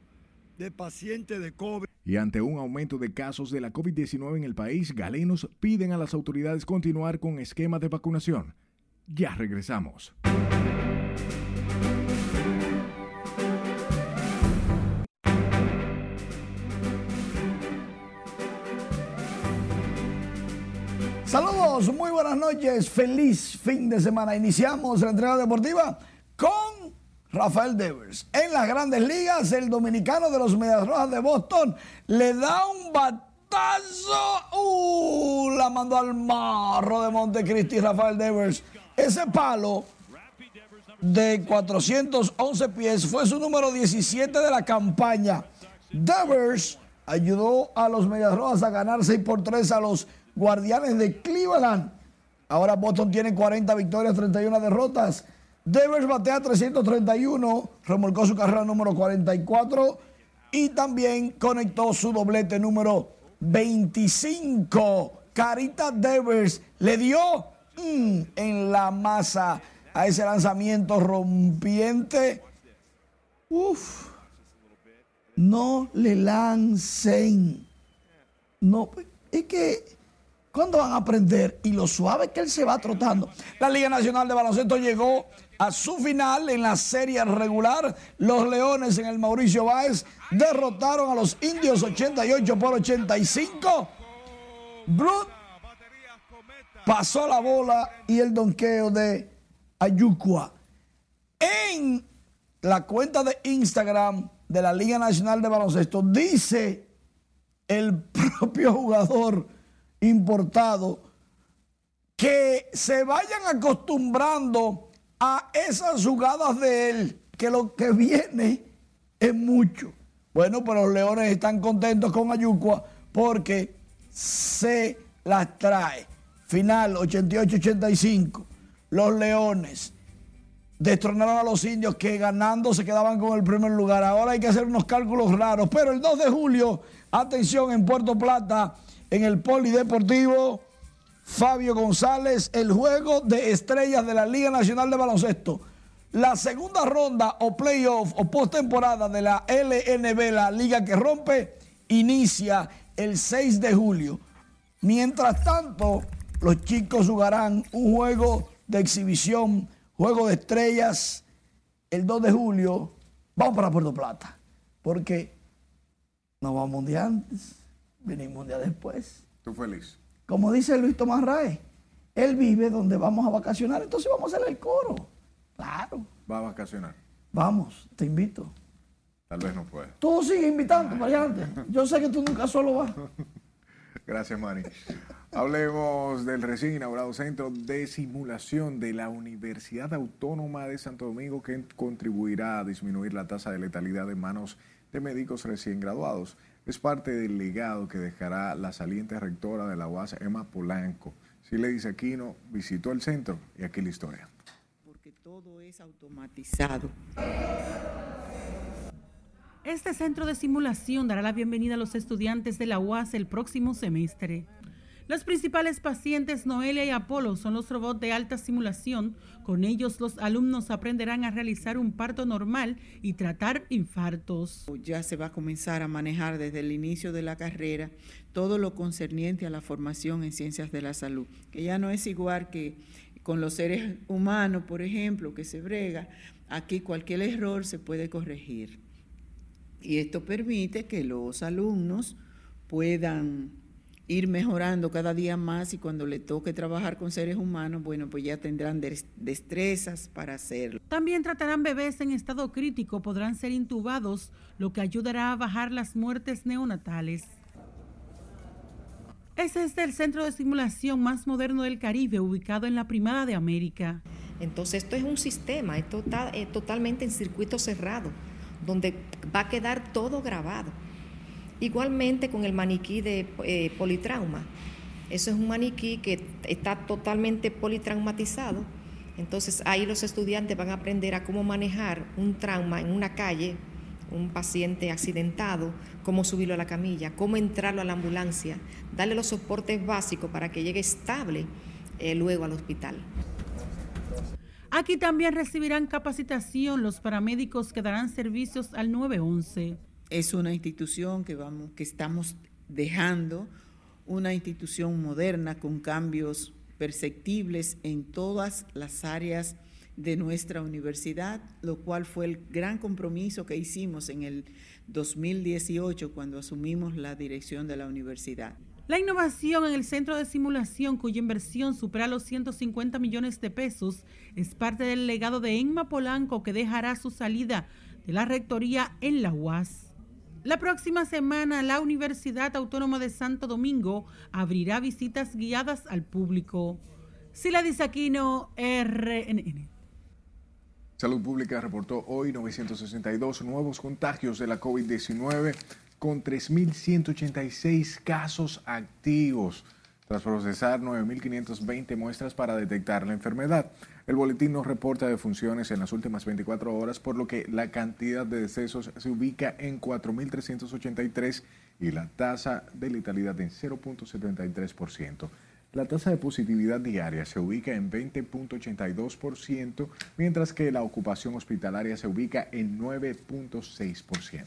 de pacientes de COVID. Y ante un aumento de casos de la COVID-19 en el país, galenos piden a las autoridades continuar con esquema de vacunación. Ya regresamos. Saludos, muy buenas noches, feliz fin de semana. Iniciamos la entrega deportiva con Rafael Devers. En las grandes ligas, el dominicano de los Medias Rojas de Boston le da un batazo. Uh, la mandó al marro de Montecristi, Rafael Devers. Ese palo de 411 pies fue su número 17 de la campaña. Devers ayudó a los Medias Rojas a ganar 6 por 3 a los Guardianes de Cleveland. Ahora Boston tiene 40 victorias, 31 derrotas. Devers batea 331, remolcó su carrera número 44 y también conectó su doblete número 25. Carita Devers le dio mm, en la masa a ese lanzamiento rompiente. Uf, no le lancen. No, es que ¿Cuándo van a aprender? Y lo suave que él se va trotando. La Liga Nacional de Baloncesto llegó a su final en la serie regular. Los Leones en el Mauricio Báez derrotaron a los Indios 88 por 85. Brut pasó la bola y el donqueo de Ayucua. En la cuenta de Instagram de la Liga Nacional de Baloncesto dice el propio jugador importado, que se vayan acostumbrando a esas jugadas de él, que lo que viene es mucho. Bueno, pero los leones están contentos con Ayucua porque se las trae. Final 88-85. Los leones destronaron a los indios que ganando se quedaban con el primer lugar. Ahora hay que hacer unos cálculos raros. Pero el 2 de julio, atención, en Puerto Plata, en el Polideportivo Fabio González, el juego de estrellas de la Liga Nacional de Baloncesto. La segunda ronda o playoff o postemporada de la LNB, la liga que rompe, inicia el 6 de julio. Mientras tanto, los chicos jugarán un juego de exhibición, juego de estrellas, el 2 de julio. Vamos para Puerto Plata. porque no vamos un día antes, venimos un día después. ¿Tú feliz? Como dice Luis Tomás Rae, él vive donde vamos a vacacionar, entonces vamos a hacer el coro. Claro. ¿Va a vacacionar? Vamos, te invito. Tal vez no pueda. Tú sigues invitando para adelante. Yo sé que tú nunca solo vas. Gracias, Mari. Hablemos del recién inaugurado Centro de Simulación de la Universidad Autónoma de Santo Domingo que contribuirá a disminuir la tasa de letalidad en manos de médicos recién graduados. Es parte del legado que dejará la saliente rectora de la UAS, Emma Polanco. dice Aquino visitó el centro y aquí la historia. Porque todo es automatizado. Este centro de simulación dará la bienvenida a los estudiantes de la UAS el próximo semestre. Los principales pacientes Noelia y Apolo son los robots de alta simulación. Con ellos los alumnos aprenderán a realizar un parto normal y tratar infartos. Ya se va a comenzar a manejar desde el inicio de la carrera todo lo concerniente a la formación en ciencias de la salud, que ya no es igual que con los seres humanos, por ejemplo, que se brega. Aquí cualquier error se puede corregir. Y esto permite que los alumnos puedan ir mejorando cada día más y cuando le toque trabajar con seres humanos, bueno, pues ya tendrán destrezas para hacerlo. También tratarán bebés en estado crítico, podrán ser intubados, lo que ayudará a bajar las muertes neonatales. Ese es el centro de simulación más moderno del Caribe, ubicado en la Primada de América. Entonces, esto es un sistema, esto está eh, totalmente en circuito cerrado donde va a quedar todo grabado. Igualmente con el maniquí de eh, politrauma. Eso es un maniquí que está totalmente politraumatizado. Entonces ahí los estudiantes van a aprender a cómo manejar un trauma en una calle, un paciente accidentado, cómo subirlo a la camilla, cómo entrarlo a la ambulancia, darle los soportes básicos para que llegue estable eh, luego al hospital. Aquí también recibirán capacitación los paramédicos que darán servicios al 911. Es una institución que, vamos, que estamos dejando, una institución moderna con cambios perceptibles en todas las áreas de nuestra universidad, lo cual fue el gran compromiso que hicimos en el 2018 cuando asumimos la dirección de la universidad. La innovación en el centro de simulación, cuya inversión supera los 150 millones de pesos, es parte del legado de Emma Polanco que dejará su salida de la rectoría en la UAS. La próxima semana, la Universidad Autónoma de Santo Domingo abrirá visitas guiadas al público. Sila Disaquino, RNN. Salud Pública reportó hoy 962 nuevos contagios de la COVID-19 con 3.186 casos activos, tras procesar 9.520 muestras para detectar la enfermedad. El boletín no reporta defunciones en las últimas 24 horas, por lo que la cantidad de decesos se ubica en 4.383 y la tasa de letalidad en 0.73%. La tasa de positividad diaria se ubica en 20.82%, mientras que la ocupación hospitalaria se ubica en 9.6%.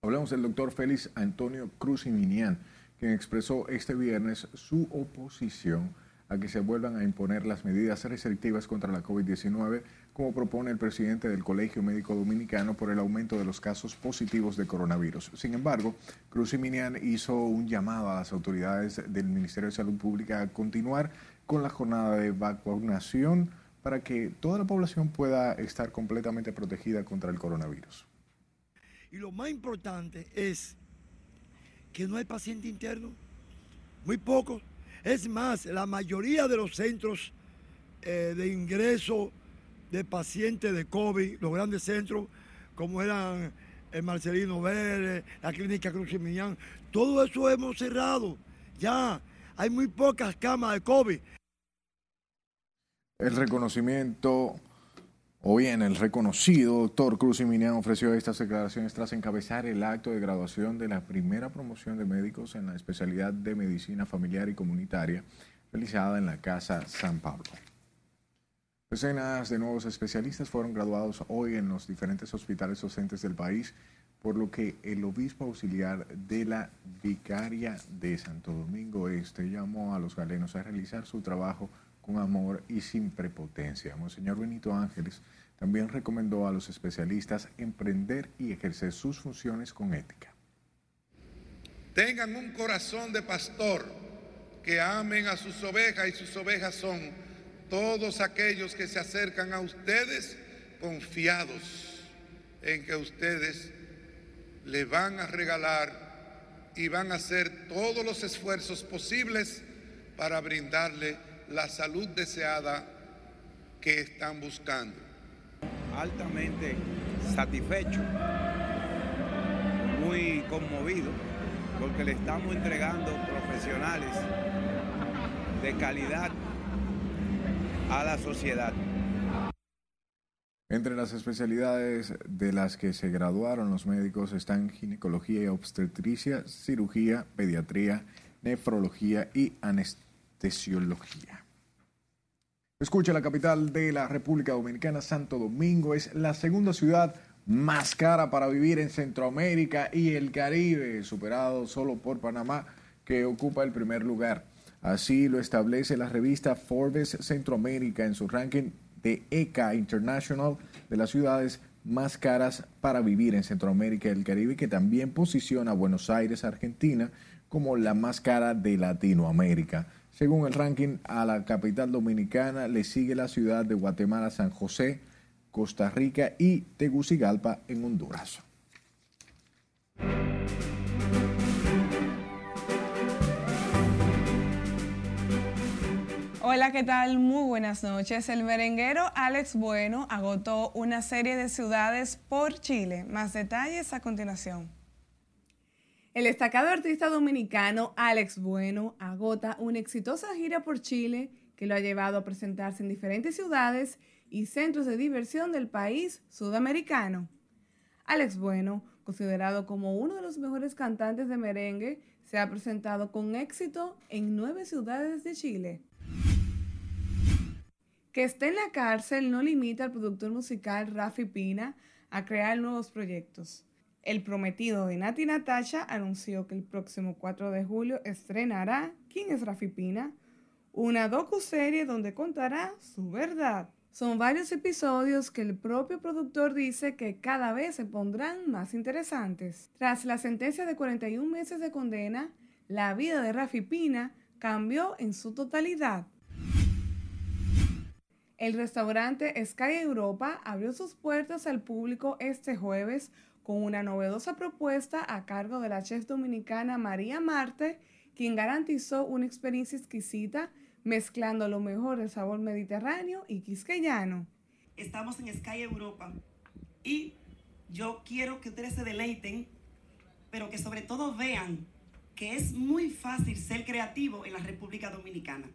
Hablamos del doctor Félix Antonio Cruz y Minian, quien expresó este viernes su oposición a que se vuelvan a imponer las medidas restrictivas contra la COVID-19, como propone el presidente del Colegio Médico Dominicano por el aumento de los casos positivos de coronavirus. Sin embargo, Cruz y Minian hizo un llamado a las autoridades del Ministerio de Salud Pública a continuar con la jornada de vacunación para que toda la población pueda estar completamente protegida contra el coronavirus. Y lo más importante es que no hay paciente interno, muy pocos. Es más, la mayoría de los centros eh, de ingreso de pacientes de COVID, los grandes centros, como eran el Marcelino Vélez, la clínica Cruz y Millán, todo eso hemos cerrado. Ya hay muy pocas camas de COVID. El reconocimiento o bien, el reconocido doctor Cruz Minian ofreció estas declaraciones tras encabezar el acto de graduación de la primera promoción de médicos en la especialidad de medicina familiar y comunitaria realizada en la Casa San Pablo. Decenas de nuevos especialistas fueron graduados hoy en los diferentes hospitales docentes del país, por lo que el obispo auxiliar de la Vicaria de Santo Domingo Este llamó a los galenos a realizar su trabajo con amor y sin prepotencia. Monseñor Benito Ángeles También recomendó a los especialistas emprender y ejercer sus funciones con ética. Tengan un corazón de pastor, que amen a sus ovejas y sus ovejas son todos aquellos que se acercan a ustedes confiados en que ustedes le van a regalar y van a hacer todos los esfuerzos posibles para brindarle la salud deseada que están buscando. Altamente satisfecho, muy conmovido, porque le estamos entregando profesionales de calidad a la sociedad. Entre las especialidades de las que se graduaron los médicos están ginecología y obstetricia, cirugía, pediatría, nefrología y Escucha, la capital de la República Dominicana, Santo Domingo, es la segunda ciudad más cara para vivir en Centroamérica y el Caribe, superado solo por Panamá, que ocupa el primer lugar. Así lo establece la revista Forbes Centroamérica en su ranking de ECA International de las ciudades más caras para vivir en Centroamérica y el Caribe, que también posiciona a Buenos Aires, Argentina, como la más cara de Latinoamérica. Según el ranking, a la capital dominicana le sigue la ciudad de Guatemala, San José, Costa Rica y Tegucigalpa en Honduras. Hola, ¿qué tal? Muy buenas noches. El merenguero Alex Bueno agotó una serie de ciudades por Chile. Más detalles a continuación. El destacado artista dominicano Alex Bueno agota una exitosa gira por Chile que lo ha llevado a presentarse en diferentes ciudades y centros de diversión del país sudamericano. Alex Bueno, considerado como uno de los mejores cantantes de merengue, se ha presentado con éxito en nueve ciudades de Chile. Que esté en la cárcel no limita al productor musical Rafi Pina a crear nuevos proyectos. El prometido de Nati Natasha anunció que el próximo 4 de julio estrenará ¿Quién es Rafi Pina? Una docu-serie donde contará su verdad. Son varios episodios que el propio productor dice que cada vez se pondrán más interesantes. Tras la sentencia de 41 meses de condena, la vida de Rafi Pina cambió en su totalidad. El restaurante Sky Europa abrió sus puertas al público este jueves con una novedosa propuesta a cargo de la chef dominicana María Marte, quien garantizó una experiencia exquisita mezclando lo mejor del sabor mediterráneo y quisqueyano. Estamos en Sky Europa y yo quiero que ustedes se deleiten, pero que sobre todo vean que es muy fácil ser creativo en la República Dominicana.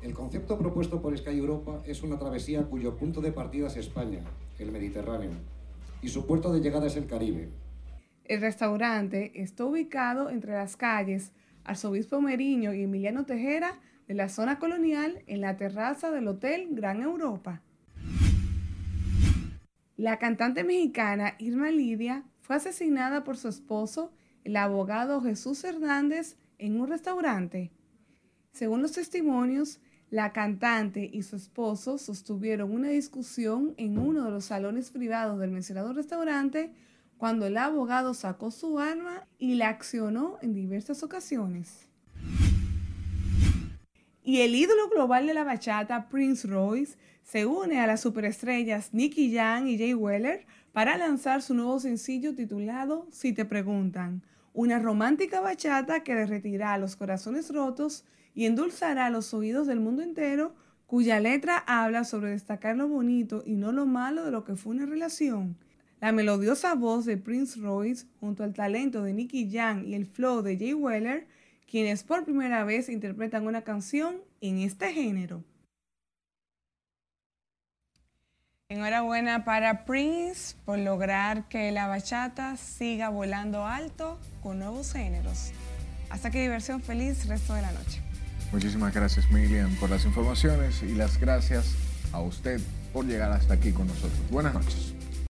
El concepto propuesto por Sky Europa es una travesía cuyo punto de partida es España, el Mediterráneo, y su puerto de llegada es el Caribe. El restaurante está ubicado entre las calles Arzobispo Meriño y Emiliano Tejera de la zona colonial en la terraza del Hotel Gran Europa. La cantante mexicana Irma Lidia fue asesinada por su esposo, el abogado Jesús Hernández, en un restaurante. Según los testimonios, la cantante y su esposo sostuvieron una discusión en uno de los salones privados del mencionado restaurante cuando el abogado sacó su arma y la accionó en diversas ocasiones. Y el ídolo global de la bachata, Prince Royce, se une a las superestrellas Nicky Jam y Jay Weller para lanzar su nuevo sencillo titulado Si te preguntan, una romántica bachata que derretirá los corazones rotos y endulzará los oídos del mundo entero, cuya letra habla sobre destacar lo bonito y no lo malo de lo que fue una relación. La melodiosa voz de Prince Royce, junto al talento de Nicky Jam y el flow de Jay Weller, quienes por primera vez interpretan una canción en este género. Enhorabuena para Prince por lograr que la bachata siga volando alto con nuevos géneros. Hasta que diversión feliz resto de la noche. Muchísimas gracias, Miriam, por las informaciones y las gracias a usted por llegar hasta aquí con nosotros. Buenas noches.